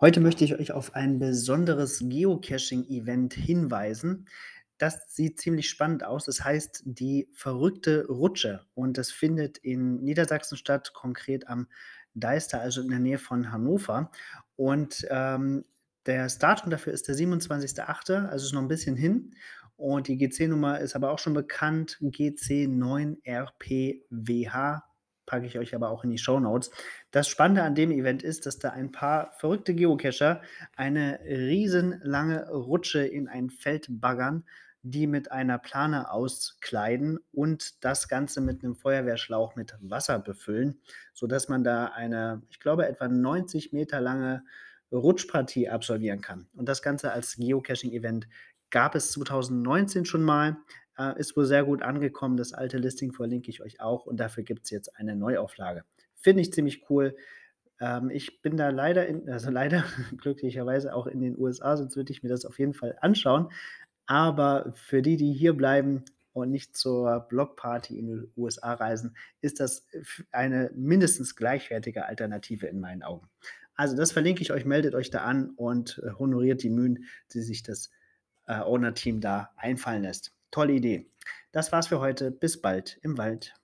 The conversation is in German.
Heute möchte ich euch auf ein besonderes Geocaching-Event hinweisen. Das sieht ziemlich spannend aus. Es heißt die verrückte Rutsche und das findet in Niedersachsen statt, konkret am Deister, also in der Nähe von Hannover. Und ähm, das Datum dafür ist der 27.08., also ist noch ein bisschen hin. Und die GC-Nummer ist aber auch schon bekannt, GC9RPWH packe ich euch aber auch in die Show Notes. Das Spannende an dem Event ist, dass da ein paar verrückte Geocacher eine riesenlange Rutsche in ein Feld baggern, die mit einer Plane auskleiden und das Ganze mit einem Feuerwehrschlauch mit Wasser befüllen, sodass man da eine, ich glaube, etwa 90 Meter lange Rutschpartie absolvieren kann. Und das Ganze als Geocaching-Event gab es 2019 schon mal. Äh, ist wohl sehr gut angekommen. Das alte Listing verlinke ich euch auch und dafür gibt es jetzt eine Neuauflage. Finde ich ziemlich cool. Ähm, ich bin da leider, in, also leider glücklicherweise auch in den USA, sonst würde ich mir das auf jeden Fall anschauen. Aber für die, die hier bleiben und nicht zur Blockparty in den USA reisen, ist das eine mindestens gleichwertige Alternative in meinen Augen. Also das verlinke ich euch, meldet euch da an und äh, honoriert die Mühen, die sich das äh, Owner-Team da einfallen lässt. Tolle Idee. Das war's für heute. Bis bald im Wald.